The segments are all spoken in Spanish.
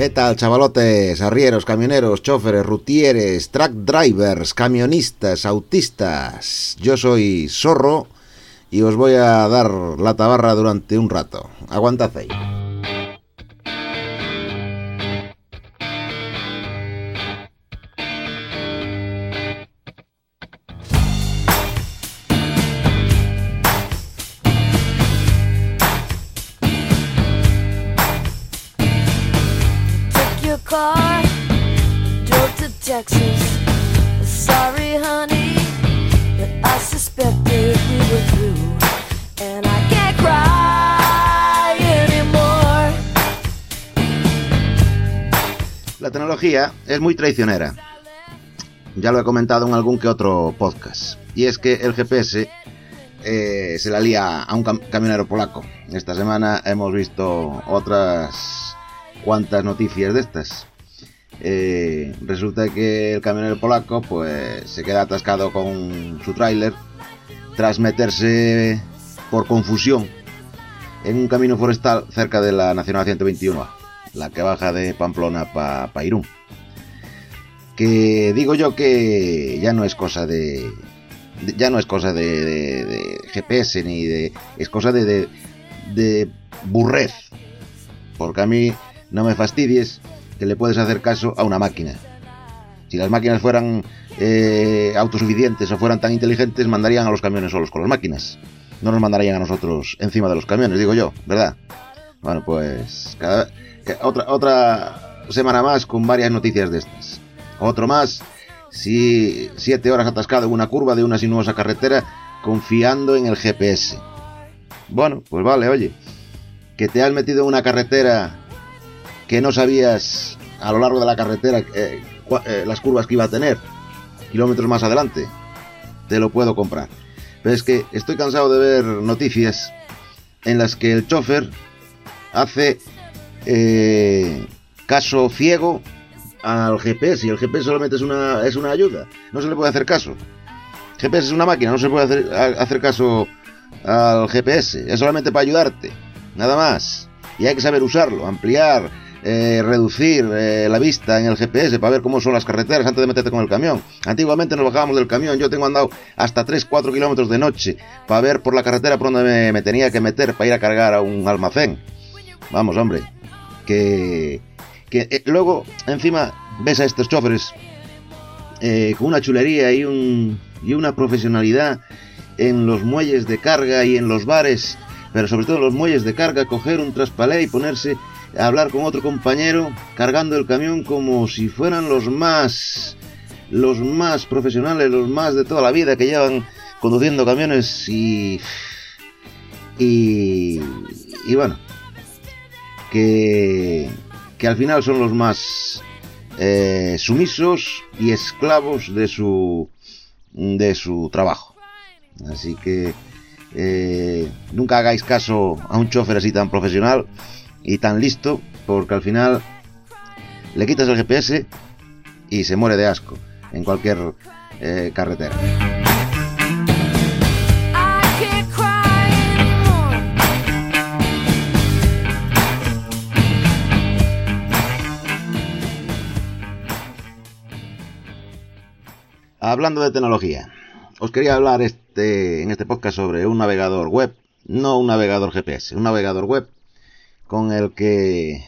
¿Qué tal, chavalotes, arrieros, camioneros, choferes, rutieres, track drivers, camionistas, autistas? Yo soy Zorro y os voy a dar la tabarra durante un rato. Aguantad ahí. La tecnología es muy traicionera. Ya lo he comentado en algún que otro podcast. Y es que el GPS eh, se la lía a un cam- camionero polaco. Esta semana hemos visto otras cuantas noticias de estas. Resulta que el camionero polaco pues se queda atascado con su tráiler tras meterse por confusión en un camino forestal cerca de la Nacional 121A, la que baja de Pamplona para Irún. Que digo yo que ya no es cosa de, ya no es cosa de, de- GPS ni de es cosa de, de, de burrez, porque a mí no me fastidies que le puedes hacer caso a una máquina. Si las máquinas fueran eh, autosuficientes o fueran tan inteligentes, mandarían a los camiones solos con las máquinas. No nos mandarían a nosotros encima de los camiones, digo yo, ¿verdad? Bueno, pues cada, otra semana más con varias noticias de estas. Otro más, si siete horas atascado en una curva de una sinuosa carretera confiando en el GPS. Bueno, pues vale, oye, que te has metido en una carretera que no sabías a lo largo de la carretera eh, eh, las curvas que iba a tener, kilómetros más adelante, te lo puedo comprar. Pero es que estoy cansado de ver noticias en las que el chofer hace eh, caso ciego al GPS y el GPS solamente es una, es una ayuda, no se le puede hacer caso. GPS es una máquina, no se puede hacer, hacer caso al GPS, es solamente para ayudarte, nada más. Y hay que saber usarlo, ampliar, eh, reducir eh, la vista en el GPS para ver cómo son las carreteras antes de meterte con el camión. Antiguamente nos bajábamos del camión, yo tengo andado hasta 3-4 kilómetros de noche para ver por la carretera por donde me, tenía que meter para ir a cargar a un almacén. Vamos, hombre, que, que eh, luego encima ves a estos choferes con una chulería y, un, y una profesionalidad en los muelles de carga y en los bares, pero sobre todo en los muelles de carga, coger un traspalé y ponerse hablar con otro compañero cargando el camión como si fueran los más los más profesionales, los más de toda la vida que llevan conduciendo camiones y y, y bueno que que al final son los más eh, sumisos y esclavos de su de su trabajo. Así que eh, nunca hagáis caso a un chofer así tan profesional y tan listo porque al final le quitas el GPS y se muere de asco en cualquier eh, carretera. Hablando de tecnología, os quería hablar este, en este podcast sobre un navegador web, no un navegador GPS, un navegador web con el que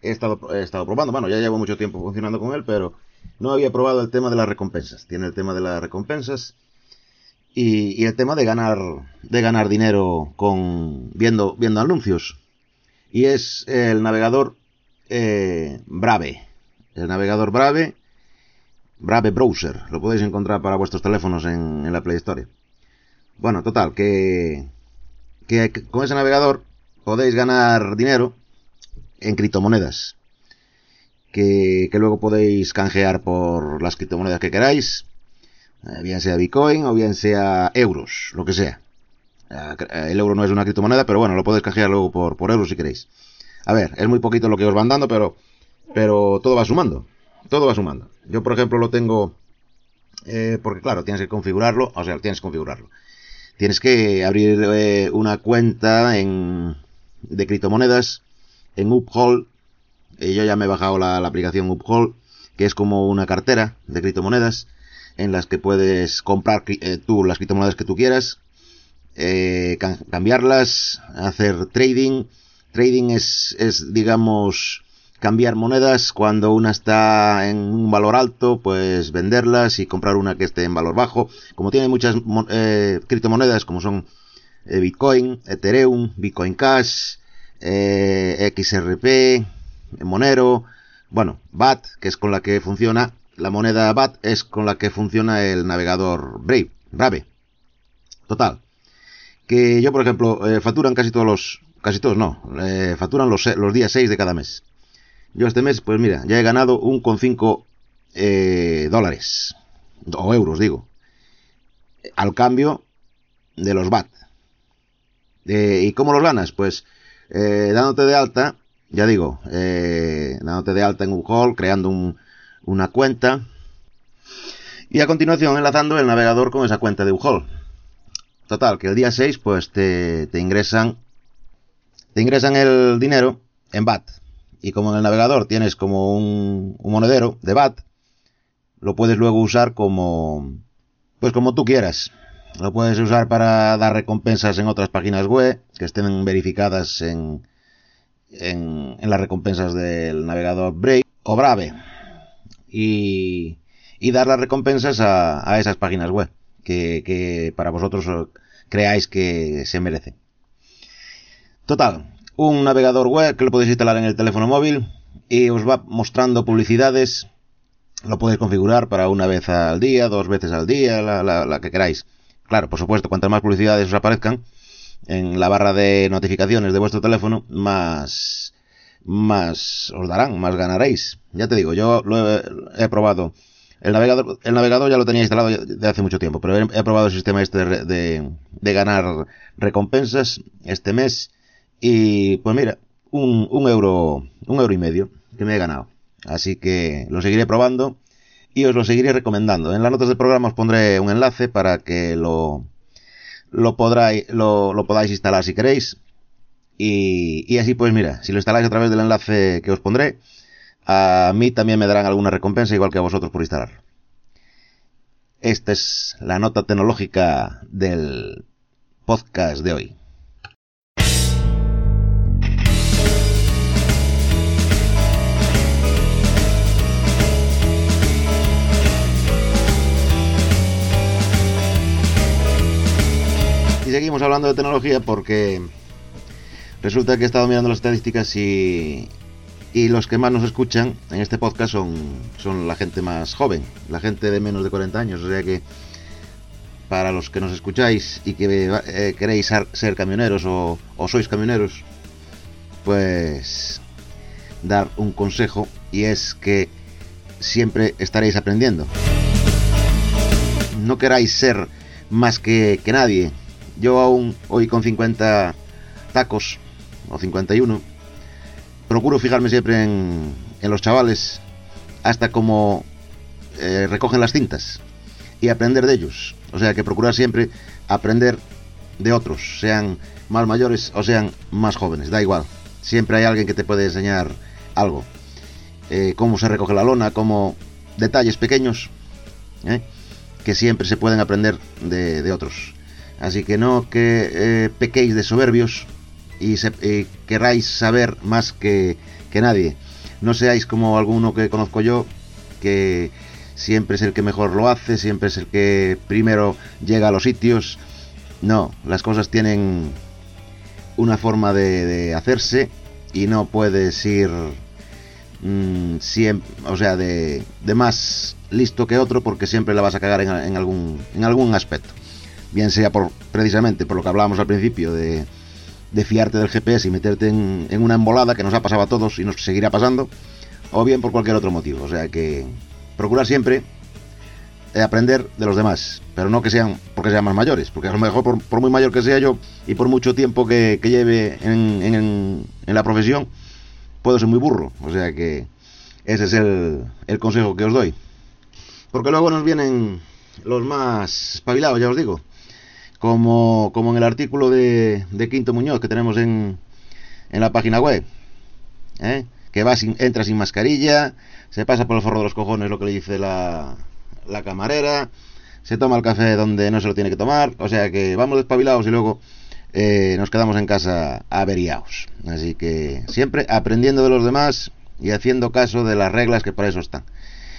he estado, he estado probando. Bueno, ya llevo mucho tiempo funcionando con él, pero no había probado el tema de las recompensas. Tiene el tema de las recompensas y, y el tema de ganar, de ganar dinero con viendo, viendo anuncios. Y es el navegador eh, Brave. El navegador Brave Brave Browser. Lo podéis encontrar para vuestros teléfonos en, en la Play Store. Bueno, total, que, que con ese navegador podéis ganar dinero en criptomonedas. Que, que luego podéis canjear por las criptomonedas que queráis. Eh, bien sea Bitcoin o bien sea euros, lo que sea. Eh, El euro no es una criptomoneda, pero bueno, lo podéis canjear luego por, por euros si queréis. A ver, es muy poquito lo que os van dando, pero, pero todo va sumando. Todo va sumando. Yo, por ejemplo, lo tengo... eh, porque claro, tienes que configurarlo. O sea, tienes que configurarlo. Tienes que abrir eh, una cuenta en, de criptomonedas en Uphold. Y yo ya me he bajado la, aplicación Uphold, que es como una cartera de criptomonedas en las que puedes comprar eh, tú las criptomonedas que tú quieras, eh, cambiarlas, hacer trading. Trading es, es, digamos, cambiar monedas cuando una está en un valor alto, pues venderlas y comprar una que esté en valor bajo. Como tiene muchas mo- eh, criptomonedas, como son eh, Bitcoin, Ethereum, Bitcoin Cash, eh, XRP, Monero, bueno, BAT, que es con la que funciona, la moneda BAT es con la que funciona el navegador Brave, Brave. Total. Que yo, por ejemplo, eh, facturan casi todos los, casi todos no, eh, facturan los, los días 6 de cada mes. Yo este mes, pues mira, ya he ganado un con 5 eh, dólares, o euros digo, al cambio de los BAT. Eh, ¿Y cómo los ganas? Pues eh, dándote de alta, ya digo, eh, dándote de alta en hall, creando un- una cuenta y a continuación enlazando el navegador con esa cuenta de Uhol. Total, que el día 6 pues te, te ingresan te ingresan el dinero en BAT. Y como en el navegador tienes como un, un monedero de BAT, lo puedes luego usar como pues como tú quieras. Lo puedes usar para dar recompensas en otras páginas web que estén verificadas en, en, en las recompensas del navegador Brave o Brave. Y, y dar las recompensas a, a esas páginas web que, que para vosotros creáis que se merecen. Total, un navegador web que lo podéis instalar en el teléfono móvil y os va mostrando publicidades. Lo podéis configurar para una vez al día, dos veces al día, la, la- la que queráis. Claro, por supuesto, cuantas más publicidades os aparezcan en la barra de notificaciones de vuestro teléfono, más, más os darán, más ganaréis. Ya te digo, yo lo he, probado. El navegador, el navegador ya lo tenía instalado de hace mucho tiempo, pero he, probado el sistema este de, de, de ganar recompensas este mes y pues mira, un, un euro, un euro y medio que me he ganado. Así que lo seguiré probando y os lo seguiré recomendando. En las notas del programa os pondré un enlace para que lo, lo, lo, lo podáis instalar si queréis. Y, y así pues mira, si lo instaláis a través del enlace que os pondré, a mí también me darán alguna recompensa igual que a vosotros por instalarlo. Esta es la nota tecnológica del podcast de hoy. Seguimos hablando de tecnología porque resulta que he estado mirando las estadísticas y, y los que más nos escuchan en este podcast son, son la gente más joven, la gente de menos de 40 años. O sea que para los que nos escucháis y que eh, queréis ser, ser camioneros o, o sois camioneros, pues dar un consejo y es que siempre estaréis aprendiendo. No queráis ser más que, que nadie. Yo aún hoy con 50 tacos o 51 procuro fijarme siempre en, los chavales hasta como eh, recogen las cintas y aprender de ellos. O sea que procurar siempre aprender de otros, sean más mayores o sean más jóvenes, da igual. Siempre hay alguien que te puede enseñar algo. Eh, cómo se recoge la lona, cómo detalles pequeños ¿eh? que siempre se pueden aprender de, de otros. Así que no que eh, pequéis de soberbios y, se, queráis saber más que, que nadie. No seáis como alguno que conozco yo, que siempre es el que mejor lo hace, siempre es el que primero llega a los sitios. No, las cosas tienen una forma de, hacerse y no puedes ir mm, siempre, o sea, de, de, más listo que otro porque siempre la vas a cagar en, algún, en algún aspecto. Bien sea por precisamente por lo que hablábamos al principio de, fiarte del GPS y meterte en, una embolada que nos ha pasado a todos y nos seguirá pasando, o bien por cualquier otro motivo. O sea que procurar siempre aprender de los demás, pero no que sean porque sean más mayores, porque a lo mejor por, muy mayor que sea yo y por mucho tiempo que, lleve en, la profesión, puedo ser muy burro, o sea que ese es el, el consejo que os doy. Porque luego nos vienen los más espabilados, ya os digo, como, como en el artículo de, de Quinto Muñoz que tenemos en, en la página web, ¿eh? que va sin, entra sin mascarilla, se pasa por el forro de los cojones lo que le dice la, la camarera, se toma el café donde no se lo tiene que tomar, o sea que vamos despabilados y luego eh, nos quedamos en casa averiados. Así que siempre aprendiendo de los demás y haciendo caso de las reglas que para eso están.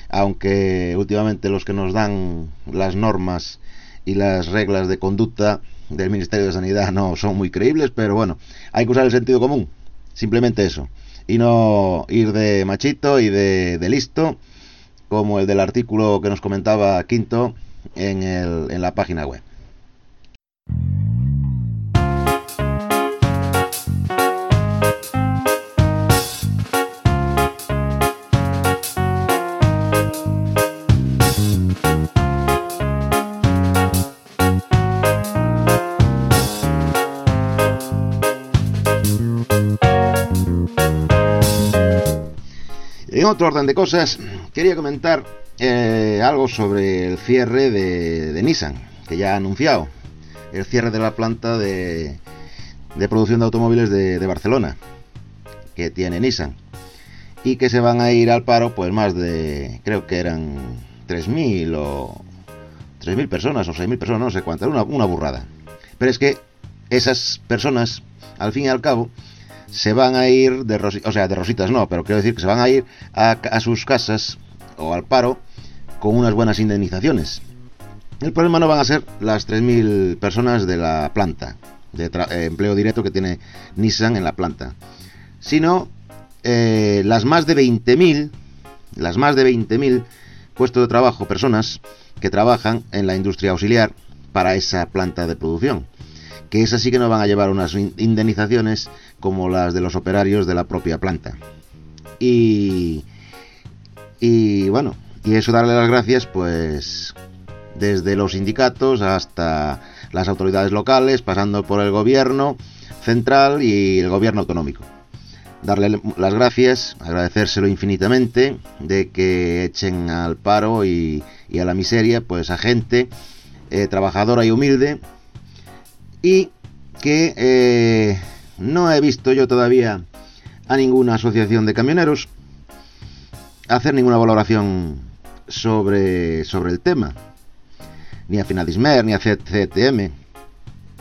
Aunque últimamente los que nos dan las normas y las reglas de conducta del Ministerio de Sanidad no son muy creíbles, pero bueno, hay que usar el sentido común, simplemente eso, y no ir de machito y de, de listo como el del artículo que nos comentaba Quinto en, el, en la página web. Otro orden de cosas, quería comentar eh, algo sobre el cierre de, Nissan, que ya ha anunciado el cierre de la planta de, de producción de automóviles de, de, Barcelona, que tiene Nissan, y que se van a ir al paro, pues más de, creo que eran 3.000 o 3.000 personas o 6.000 personas, no sé cuántas, una, una burrada. Pero es que esas personas, al fin y al cabo, se van a ir de rositas, o sea, de rositas no, pero quiero decir que se van a ir a, sus casas o al paro con unas buenas indemnizaciones. El problema no van a ser las 3.000 personas de la planta, de eh, empleo directo que tiene Nissan en la planta, sino eh, las más de 20.000, las más de 20.000 puestos de trabajo, personas que trabajan en la industria auxiliar para esa planta de producción que esas sí que no van a llevar unas indemnizaciones como las de los operarios de la propia planta. Y, y bueno, y eso darle las gracias pues desde los sindicatos hasta las autoridades locales, pasando por el gobierno central y el gobierno autonómico. Darle las gracias, agradecérselo infinitamente de que echen al paro y, a la miseria pues a gente eh, trabajadora y humilde y que eh, no he visto yo todavía a ninguna asociación de camioneros hacer ninguna valoración sobre, sobre el tema, ni a Finadismer, ni a CTM,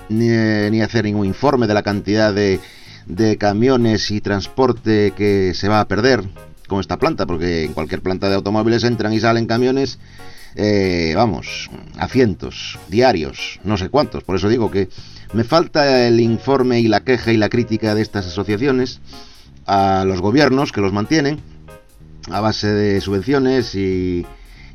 ni, ni hacer ningún informe de la cantidad de, de camiones y transporte que se va a perder con esta planta, porque en cualquier planta de automóviles entran y salen camiones eh, vamos, a cientos, diarios, no sé cuántos. Por eso digo que me falta el informe y la queja y la crítica de estas asociaciones a los gobiernos que los mantienen a base de subvenciones y,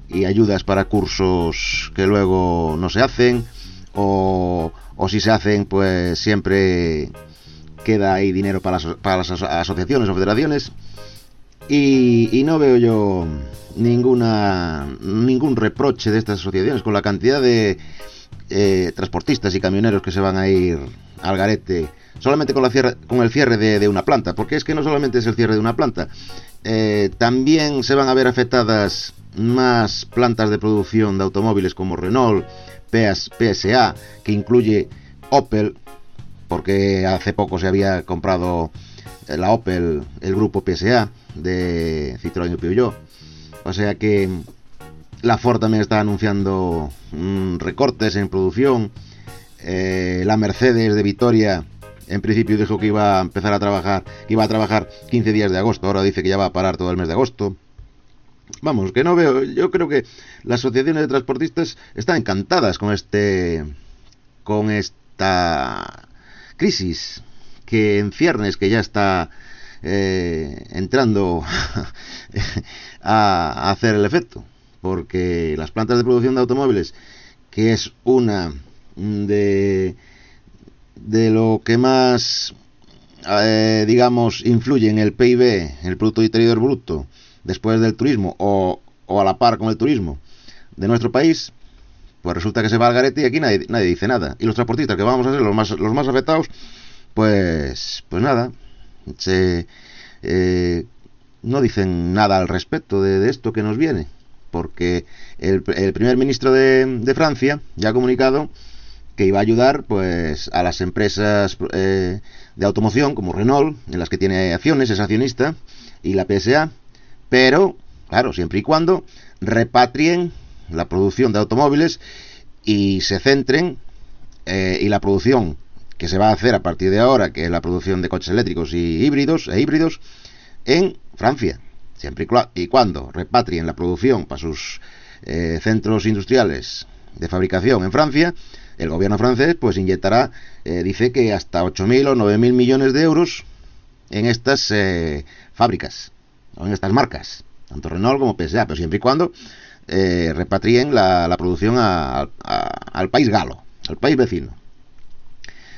y ayudas para cursos que luego no se hacen o, o si se hacen pues siempre queda ahí dinero para las, para las asociaciones o federaciones. Y, y no veo yo ninguna ningún reproche de estas asociaciones con la cantidad de eh, transportistas y camioneros que se van a ir al garete solamente con, la cierre, con el cierre de, una planta, porque es que no solamente es el cierre de una planta, eh, también se van a ver afectadas más plantas de producción de automóviles como Renault, PS, PSA, que incluye Opel, porque hace poco se había comprado la Opel, el grupo PSA de Citroën y Peugeot. O sea que la Ford también está anunciando mmm, recortes en producción. Eh, la Mercedes de Vitoria en principio dijo que iba a empezar a trabajar, iba a trabajar 15 días de agosto, ahora dice que ya va a parar todo el mes de agosto. Vamos, que no veo, yo creo que las asociaciones de transportistas están encantadas con este con esta crisis que en ciernes que ya está eh, entrando a hacer el efecto porque las plantas de producción de automóviles, que es una de, de lo que más, eh, digamos, influye en el PIB, el Producto Interior Bruto, después del turismo o, o, a la par con el turismo de nuestro país, pues resulta que se va al garete y aquí nadie, nadie dice nada. Y los transportistas, que vamos a ser los más, los más afectados, pues, pues nada, se, eh, no dicen nada al respecto de, esto que nos viene. Porque el, primer ministro de, de, Francia ya ha comunicado que iba a ayudar pues a las empresas eh, de automoción como Renault, en las que tiene acciones, es accionista, y la PSA, pero, claro, siempre y cuando repatrien la producción de automóviles y se centren eh, y la producción que se va a hacer a partir de ahora, que es la producción de coches eléctricos y híbridos e híbridos, en Francia, siempre y, cuando repatrien la producción para sus eh, centros industriales de fabricación en Francia, el gobierno francés pues inyectará, eh, dice que hasta 8.000 o 9.000 millones de euros en estas eh, fábricas, o en estas marcas, tanto Renault como PSA, pero siempre y cuando eh, repatrien la, producción a, al país galo, al país vecino.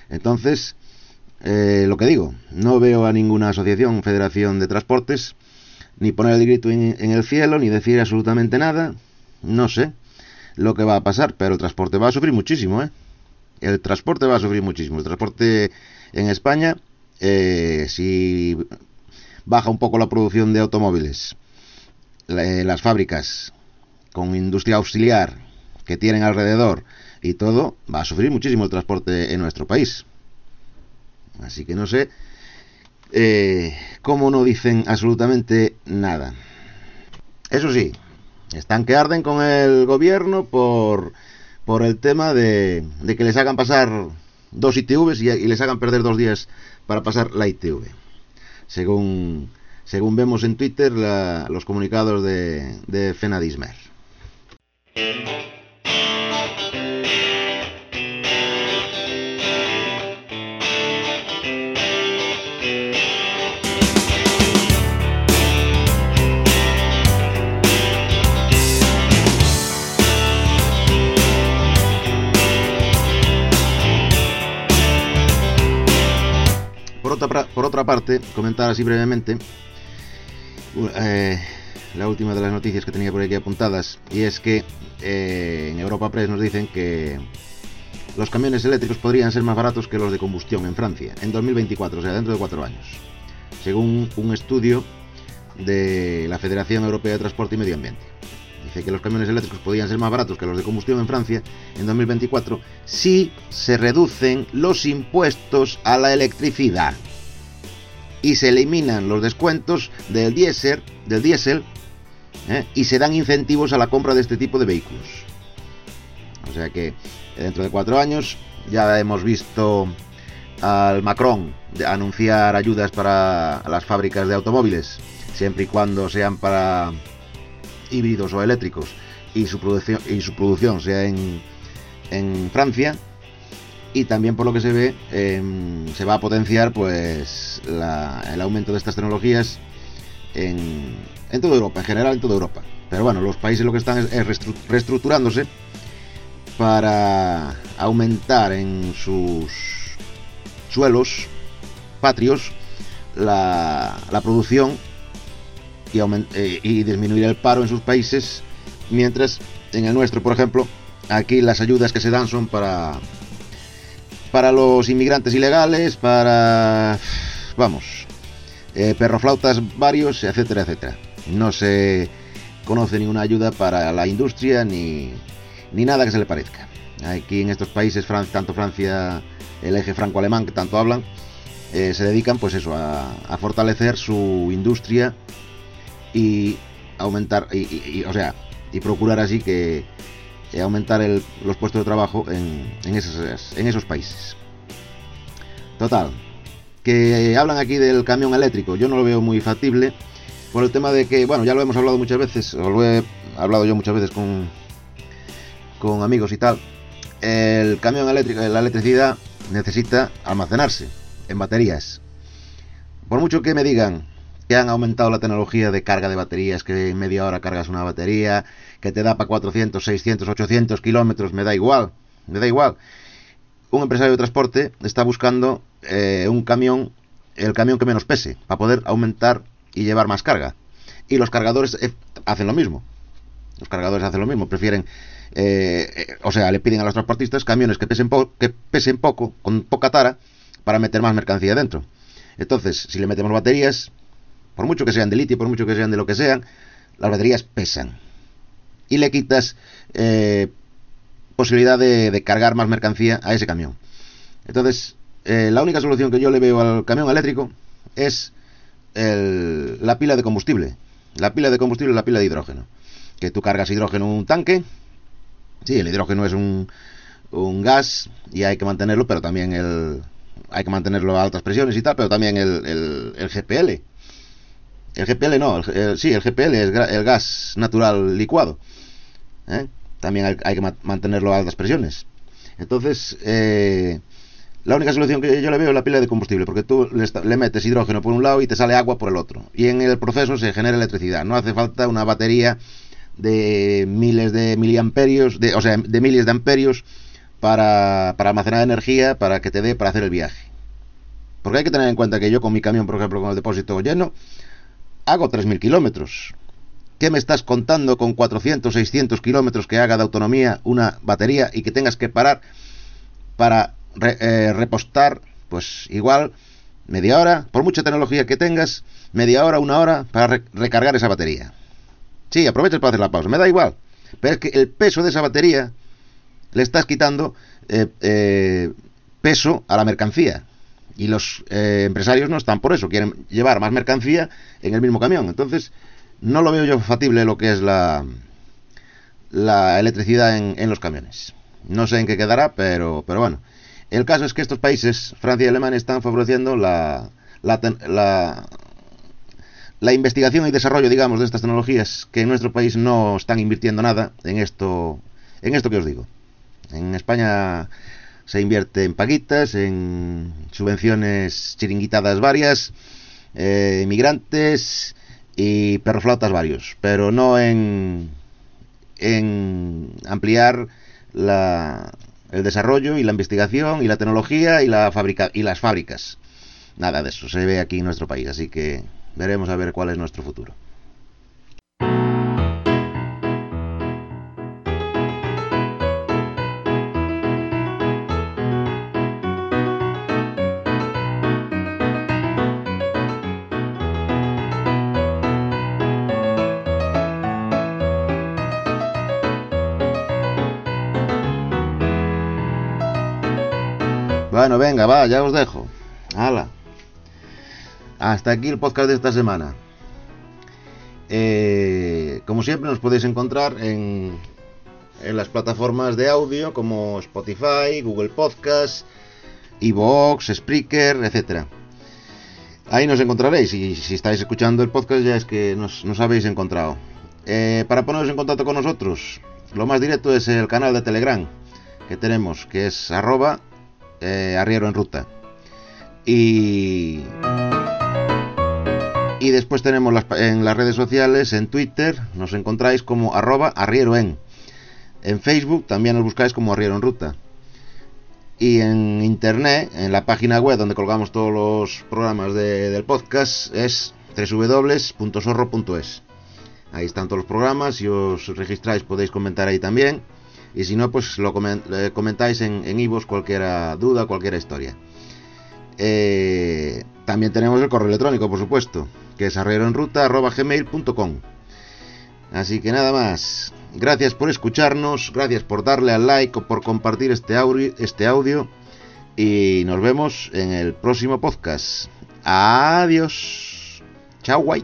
Entonces, eh, lo que digo, no veo a ninguna asociación, federación de transportes, ni poner el grito en, en, el cielo, ni decir absolutamente nada. No sé lo que va a pasar, pero el transporte va a sufrir muchísimo, ¿eh? El transporte va a sufrir muchísimo. El transporte en España, eh, si baja un poco la producción de automóviles, la, las fábricas con industria auxiliar que tienen alrededor y todo, va a sufrir muchísimo el transporte en nuestro país. Así que no sé eh, cómo no dicen absolutamente nada. Eso sí, están que arden con el gobierno por, por el tema de, de que les hagan pasar dos ITVs y, les hagan perder dos días para pasar la ITV. Según, según vemos en Twitter los comunicados de, de Fenadismer. Por otra parte, comentar así brevemente eh, la última de las noticias que tenía por aquí apuntadas, y es que eh, en Europa Press nos dicen que los camiones eléctricos podrían ser más baratos que los de combustión en Francia en 2024, o sea, dentro de cuatro años, según un estudio de la Federación Europea de Transporte y Medio Ambiente. Dice que los camiones eléctricos podrían ser más baratos que los de combustión en Francia en 2024 si se reducen los impuestos a la electricidad y se eliminan los descuentos del diésel, del diésel ¿eh? y se dan incentivos a la compra de este tipo de vehículos. O sea que dentro de cuatro años ya hemos visto al Macron anunciar ayudas para las fábricas de automóviles, siempre y cuando sean para híbridos o eléctricos y su producción, y su producción sea en, en Francia y también por lo que se ve eh, se va a potenciar pues el aumento de estas tecnologías en, en, toda Europa, en general en toda Europa. Pero bueno, los países lo que están es, es reestructurándose para aumentar en sus suelos patrios la, la producción y, eh, y disminuir el paro en sus países, mientras en el nuestro, por ejemplo, aquí las ayudas que se dan son para para los inmigrantes ilegales, para vamos, eh, perroflautas varios, etcétera, etcétera. No se conoce ninguna ayuda para la industria ni, ni nada que se le parezca. Aquí en estos países, tanto Francia, el eje franco-alemán que tanto hablan, eh, se dedican pues eso, a, a fortalecer su industria y aumentar, y, o sea, y procurar así que eh, aumentar el, los puestos de trabajo en, esos países. Total, que hablan aquí del camión eléctrico, yo no lo veo muy factible por el tema de que, bueno, ya lo hemos hablado muchas veces, o lo he hablado yo muchas veces con, con amigos y tal. El camión eléctrico, la electricidad necesita almacenarse en baterías. Por mucho que me digan que han aumentado la tecnología de carga de baterías, que en media hora cargas una batería, que te da para 400, 600, 800 kilómetros, me da igual, me da igual. un empresario de transporte está buscando eh, un camión, el camión que menos pese, para poder aumentar y llevar más carga. Y los cargadores eh, hacen lo mismo. Los cargadores hacen lo mismo, prefieren, eh, o sea, le piden a los transportistas camiones que pesen, que pesen poco, con poca tara, para meter más mercancía dentro. Entonces, si le metemos baterías, por mucho que sean de litio, por mucho que sean de lo que sean, las baterías pesan. Y le quitas eh, posibilidad de, cargar más mercancía a ese camión. Entonces, eh, la única solución que yo le veo al camión eléctrico es el- la pila de combustible. La pila de combustible es la pila de hidrógeno. Que tú cargas hidrógeno en un tanque. Sí, el hidrógeno es un, un gas y hay que mantenerlo, pero también el, hay que mantenerlo a altas presiones y tal, pero también el, el, el GPL. El GPL no, el, sí, el GPL es el gas natural licuado. ¿eh? También hay, hay que ma- mantenerlo a altas presiones. Entonces, eh, la única solución que yo le veo es la pila de combustible, porque tú le, metes hidrógeno por un lado y te sale agua por el otro. Y en el proceso se genera electricidad. No hace falta una batería de miles de miliamperios, de, o sea, de miles de amperios para almacenar energía para que te dé para hacer el viaje. Porque hay que tener en cuenta que yo con mi camión, por ejemplo, con el depósito lleno, hago 3.000 kilómetros. ¿Qué me estás contando con 400, 600 kilómetros que haga de autonomía una batería y que tengas que parar para re- eh, repostar? Pues igual, media hora, por mucha tecnología que tengas, media hora, una hora para re- recargar esa batería. Sí, aprovechas para hacer la pausa, me da igual. Pero es que el peso de esa batería le estás quitando eh, eh, peso a la mercancía. Y los eh, empresarios no están por eso, quieren llevar más mercancía en el mismo camión. Entonces, no lo veo yo factible lo que es la, la electricidad en, en los camiones. No sé en qué quedará, pero, pero bueno. El caso es que estos países, Francia y Alemania, están favoreciendo la, la, la, la investigación y desarrollo, digamos, de estas tecnologías que en nuestro país no están invirtiendo nada en esto, en esto que os digo. En España se invierte en paguitas, en subvenciones chiringuitadas varias, eh, inmigrantes y perroflautas varios, pero no en, en ampliar la, el desarrollo y la investigación y la tecnología y, la fabrica, y las fábricas. Nada de eso se ve aquí en nuestro país, así que veremos a ver cuál es nuestro futuro. Venga, ya os dejo. Hala. Hasta aquí el podcast de esta semana. Eh, como siempre nos podéis encontrar en, en las plataformas de audio como Spotify, Google Podcast, Evox, Spreaker, etcétera. Ahí nos encontraréis y si estáis escuchando el podcast ya es que nos, nos habéis encontrado. Eh, para poneros en contacto con nosotros, lo más directo es el canal de Telegram que tenemos, que es arroba eh, arriero en ruta. Y, y después tenemos las, en las redes sociales, en Twitter, nos encontráis como arroba arriero en. Facebook también nos buscáis como arriero en ruta. Y en internet, en la página web donde colgamos todos los programas de- del podcast, es www.sorro.es. Ahí están todos los programas, si os registráis podéis comentar ahí también. Y si no, pues lo eh, comentáis en, en cualquier duda, cualquier historia. Eh, también tenemos el correo electrónico, por supuesto, que es arrieroenruta.gmail.com. Así que nada más. Gracias por escucharnos, gracias por darle al like o por compartir este audio, este audio. Y nos vemos en el próximo podcast. Adiós. Chao, guay.